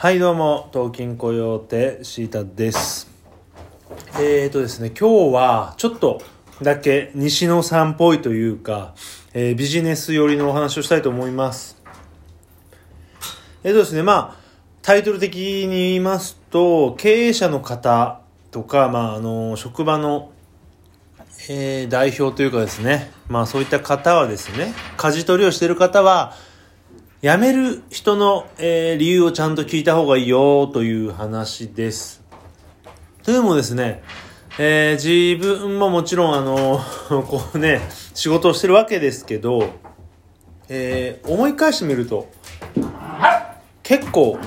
はいどうも東京雇用手シータです。えーとですね今日はちょっとだけ西野さんっぽいというか、えー、ビジネス寄りのお話をしたいと思います。えーとですねまあタイトル的に言いますと経営者の方とか、まあ、あの職場のえー、代表というかですね、まあそういった方はですね、舵取りをしている方は、辞める人の、えー、理由をちゃんと聞いた方がいいよという話です。というのもですね、えー、自分ももちろんあの、こうね、仕事をしてるわけですけど、えー、思い返してみると、結構、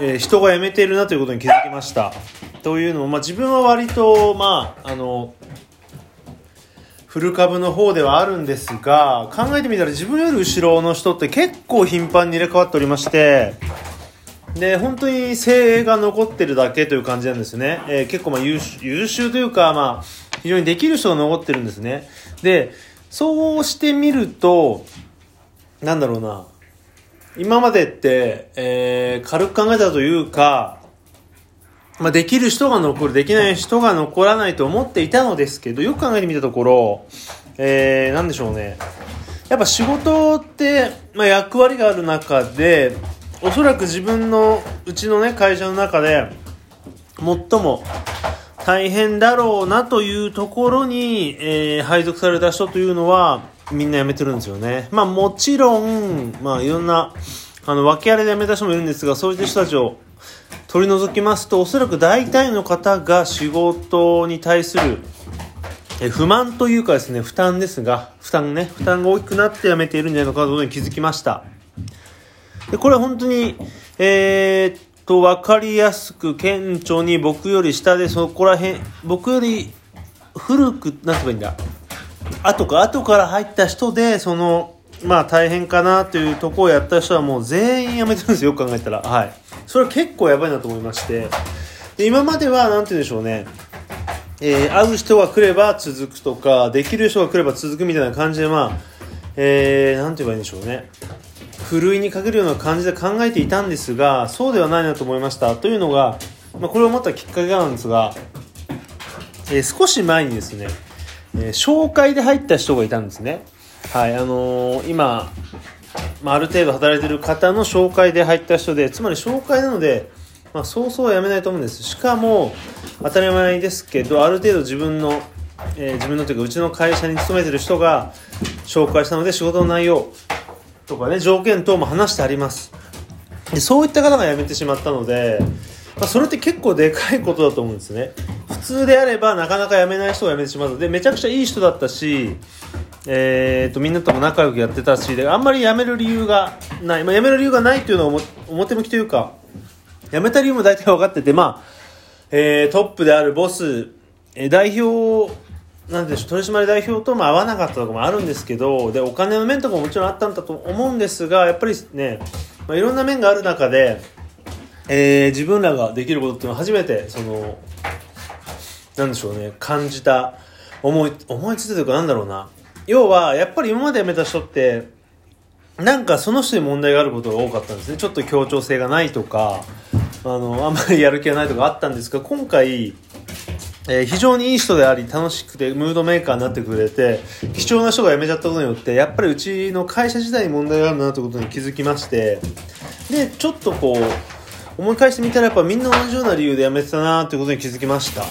えー、人が辞めているなということに気づきました。というのも、まあ自分は割と、まあ、あの、フル株の方ではあるんですが、考えてみたら自分より後ろの人って結構頻繁に入れ替わっておりまして、で、本当に精鋭が残ってるだけという感じなんですね。えー、結構まあ優秀優秀というか、まあ、非常にできる人が残ってるんですね。で、そうしてみると、なんだろうな。今までって、えー、軽く考えたというか、まあ、できる人が残る、できない人が残らないと思っていたのですけど、よく考えてみたところ、えー、なんでしょうね。やっぱ仕事って、まあ、役割がある中で、おそらく自分のうちのね、会社の中で、最も大変だろうなというところに、えー、配属された人というのは、みんな辞めてるんですよね。まあもちろん、まあいろんな、あの、訳あれで辞めた人もいるんですが、そういった人たちを取り除きますとおそらく大体の方が仕事に対する不満というかですね負担ですが負担ね負担が大きくなってやめているんじゃないのかというに気づきました。でこれは本当にえー、っと分かりやすく顕著に僕より下でそこら辺僕より古くなんて言えばいいんだ？後か後から入った人でそのまあ大変かなというとこをやった人はもう全員辞めてるんですよよく考えたら。はい。それは結構やばいなと思いまして。で今までは何て言うんでしょうね。えー、会う人が来れば続くとかできる人が来れば続くみたいな感じでまあえー、なんて言えばいいんでしょうね。ふるいにかけるような感じで考えていたんですがそうではないなと思いました。というのが、まあ、これを思ったきっかけなんですが、えー、少し前にですね、えー、紹介で入った人がいたんですね。はいあのー、今まあ、ある程度働いてる方の紹介で入った人でつまり紹介なので、まあ、そうそうはやめないと思うんです。しかも当たり前ですけどある程度自分の、えー、自分のというかうちの会社に勤めてる人が紹介したので仕事の内容とかね条件等も話してあります。でそういった方が辞めてしまったので、まあ、それって結構でかいことだと思うんですね。普通であればなかなか辞めない人が辞めてしまう。のでめちゃくちゃいい人だったしえーと、みんなとも仲良くやってたしであんまり辞める理由がない、まあ、辞める理由がないっていうのは表向きというか辞めた理由も大体分かってて、まあえー、トップであるボス、えー、代表なんでしょう取締代表とも合わなかったとかもあるんですけどでお金の面とかももちろんあったんだと思うんですがやっぱりね、まあ、いろんな面がある中で、えー、自分らができることっていうのは初めてそのなんでしょうね感じた思い思いついたというかなんだろうな。要はやっぱり今まで辞めた人ってなんかその人に問題があることが多かったんですね。ちょっと協調性がないとかあのあんまりやる気がないとかあったんですが今回えー、非常にいい人であり楽しくてムードメーカーになってくれて貴重な人が辞めちゃったことによってやっぱりうちの会社自体に問題があるなということに気づきましてでちょっとこう思い返してみたらやっぱみんな同じような理由で辞めてたなということに気づきました。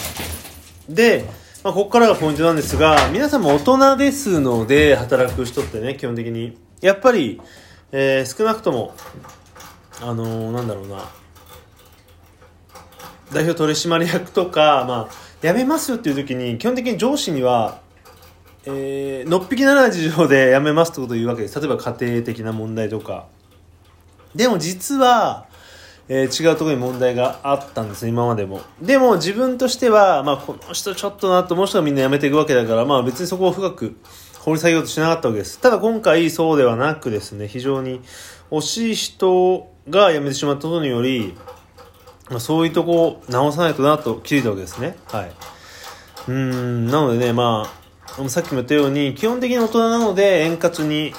でまあ、ここからがポイントなんですが、皆さんも大人ですので、働く人ってね、基本的に。やっぱり、えー、少なくとも、あのー、なんだろうな、代表取締役とか、まあ、辞めますよっていう時に、基本的に上司には、えー、のっぴきならない事情で辞めますってことを言うわけです。例えば家庭的な問題とか。でも実は、えー、違うところに問題があったんです今までも。でも自分としては、まあ、この人ちょっとなと思う人はみんな辞めていくわけだから、まあ別にそこを深く掘り下げようとしなかったわけです。ただ今回そうではなくですね、非常に惜しい人が辞めてしまったことにより、まあ、そういうとこを直さないとなと気づいたわけですね。はい。うん、なのでね、まあ、さっきも言ったように、基本的に大人なので円滑に、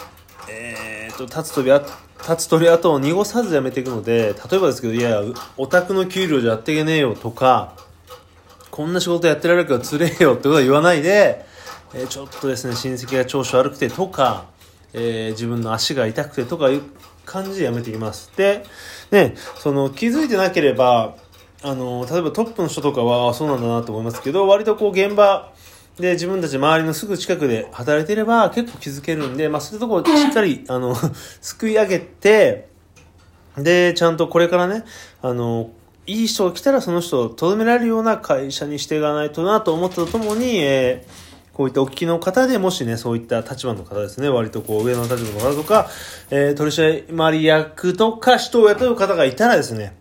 と、立つ飛びあ立つ鳥跡を濁さずやめていくので、例えばですけど、いや、オタクの給料じゃやっていけねえよとか、こんな仕事やってられるからつれえよってことは言わないで、えー、ちょっとですね、親戚が調子悪くてとか、えー、自分の足が痛くてとかいう感じでやめていきます。で、ね、その気づいてなければ、あの、例えばトップの人とかはそうなんだなと思いますけど、割とこう現場で自分たち周りのすぐ近くで働いていれば結構気づけるんで、まあそういうところをしっかり、あの、すくい上げて、で、ちゃんとこれからね、あの、いい人が来たらその人をとどめられるような会社にしていかないとなと思ったとともに、えー、こういったお聞きの方でもしね、そういった立場の方ですね、割とこう上の立場の方とか、えー、取締役とか人を雇う方がいたらですね、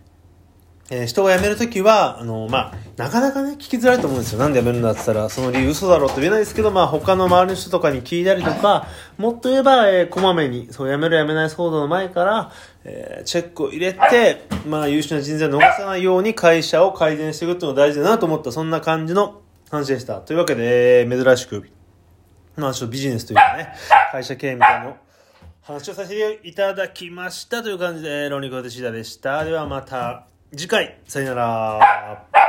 えー、人が辞めるときは、あの、まあ、なかなかね、聞きづらいと思うんですよ。なんで辞めるんだって言ったら、その理由嘘だろうって言えないですけど、まあ、他の周りの人とかに聞いたりとか、もっと言えば、えー、こまめに、そう、辞める辞めない騒動の前から、えー、チェックを入れて、まあ、優秀な人材を逃さないように会社を改善していくっていうのが大事だなと思った、そんな感じの話でした。というわけで、え、珍しく、まあ、ちょっとビジネスというかね、会社経営みたいなの話をさせていただきましたという感じで、ロニコテシダでした。ではまた、次回、さよなら。